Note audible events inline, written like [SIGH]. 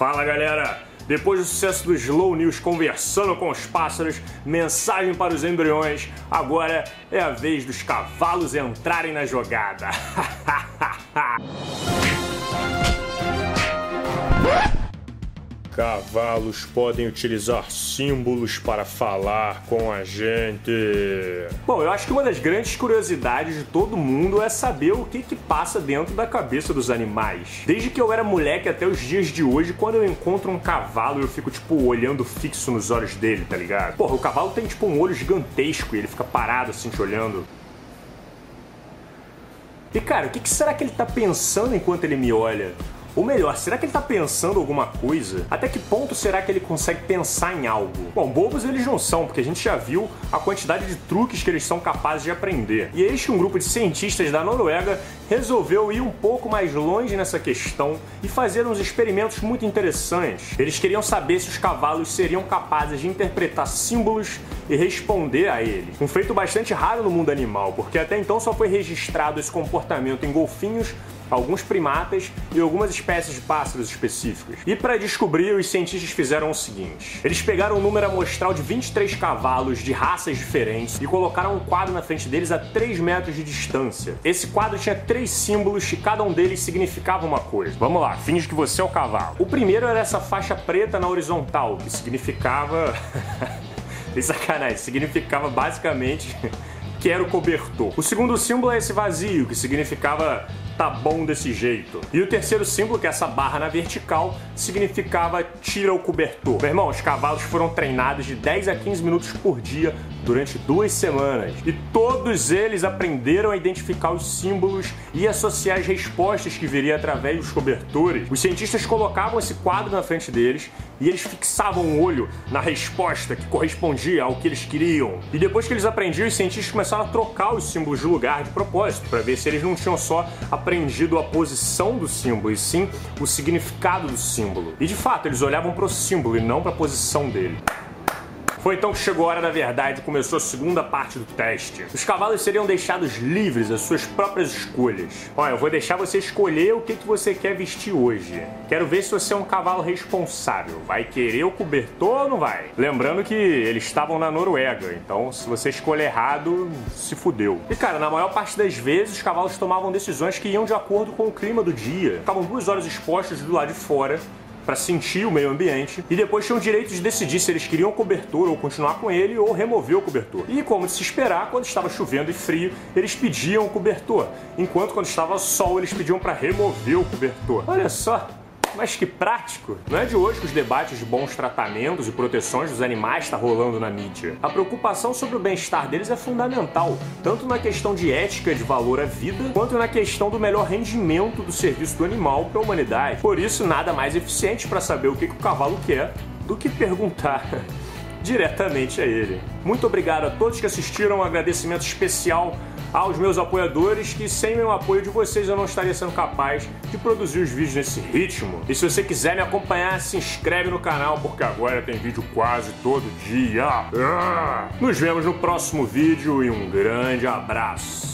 Fala galera! Depois do sucesso do Slow News conversando com os pássaros, mensagem para os embriões, agora é a vez dos cavalos entrarem na jogada. [LAUGHS] [LAUGHS] Cavalos podem utilizar símbolos para falar com a gente. Bom, eu acho que uma das grandes curiosidades de todo mundo é saber o que que passa dentro da cabeça dos animais. Desde que eu era moleque até os dias de hoje, quando eu encontro um cavalo, eu fico tipo olhando fixo nos olhos dele, tá ligado? Porra, o cavalo tem tipo um olho gigantesco e ele fica parado assim te olhando. E cara, o que, que será que ele tá pensando enquanto ele me olha? Ou melhor, será que ele tá pensando alguma coisa? Até que ponto será que ele consegue pensar em algo? Bom, bobos eles não são, porque a gente já viu a quantidade de truques que eles são capazes de aprender. E eis que um grupo de cientistas da Noruega resolveu ir um pouco mais longe nessa questão e fazer uns experimentos muito interessantes. Eles queriam saber se os cavalos seriam capazes de interpretar símbolos e responder a eles. Um feito bastante raro no mundo animal, porque até então só foi registrado esse comportamento em golfinhos alguns primatas e algumas espécies de pássaros específicos. E para descobrir, os cientistas fizeram o seguinte: eles pegaram um número amostral de 23 cavalos de raças diferentes e colocaram um quadro na frente deles a 3 metros de distância. Esse quadro tinha três símbolos e cada um deles significava uma coisa. Vamos lá, finge que você é o cavalo. O primeiro era essa faixa preta na horizontal, que significava. [LAUGHS] De sacanagem, significava basicamente [LAUGHS] que era o cobertor. O segundo símbolo é esse vazio, que significava tá bom desse jeito. E o terceiro símbolo, que é essa barra na vertical, significava tira o cobertor. Meu irmão, os cavalos foram treinados de 10 a 15 minutos por dia durante duas semanas. E todos eles aprenderam a identificar os símbolos e associar as respostas que viria através dos cobertores. Os cientistas colocavam esse quadro na frente deles e eles fixavam o olho na resposta que correspondia ao que eles queriam. E depois que eles aprendiam, os cientistas começaram a trocar os símbolos de lugar de propósito, para ver se eles não tinham só aprendido a posição do símbolo, e sim o significado do símbolo. E de fato, eles olhavam para o símbolo e não para a posição dele. Foi então que chegou a hora da verdade e começou a segunda parte do teste. Os cavalos seriam deixados livres às suas próprias escolhas. Olha, eu vou deixar você escolher o que, que você quer vestir hoje. Quero ver se você é um cavalo responsável. Vai querer o cobertor ou não vai? Lembrando que eles estavam na Noruega, então se você escolher errado, se fudeu. E cara, na maior parte das vezes os cavalos tomavam decisões que iam de acordo com o clima do dia. Ficavam duas horas expostos do lado de fora para sentir o meio ambiente e depois tinham o direito de decidir se eles queriam cobertor ou continuar com ele ou remover o cobertor. E como de se esperar, quando estava chovendo e frio, eles pediam o cobertor, enquanto quando estava sol, eles pediam para remover o cobertor. Olha só, mas que prático! Não é de hoje que os debates de bons tratamentos e proteções dos animais está rolando na mídia. A preocupação sobre o bem-estar deles é fundamental, tanto na questão de ética de valor à vida, quanto na questão do melhor rendimento do serviço do animal para a humanidade. Por isso, nada mais eficiente para saber o que, que o cavalo quer do que perguntar [LAUGHS] diretamente a ele. Muito obrigado a todos que assistiram, um agradecimento especial aos meus apoiadores, que sem meu apoio de vocês eu não estaria sendo capaz de produzir os vídeos nesse ritmo. E se você quiser me acompanhar, se inscreve no canal, porque agora tem vídeo quase todo dia. Ah! Nos vemos no próximo vídeo e um grande abraço.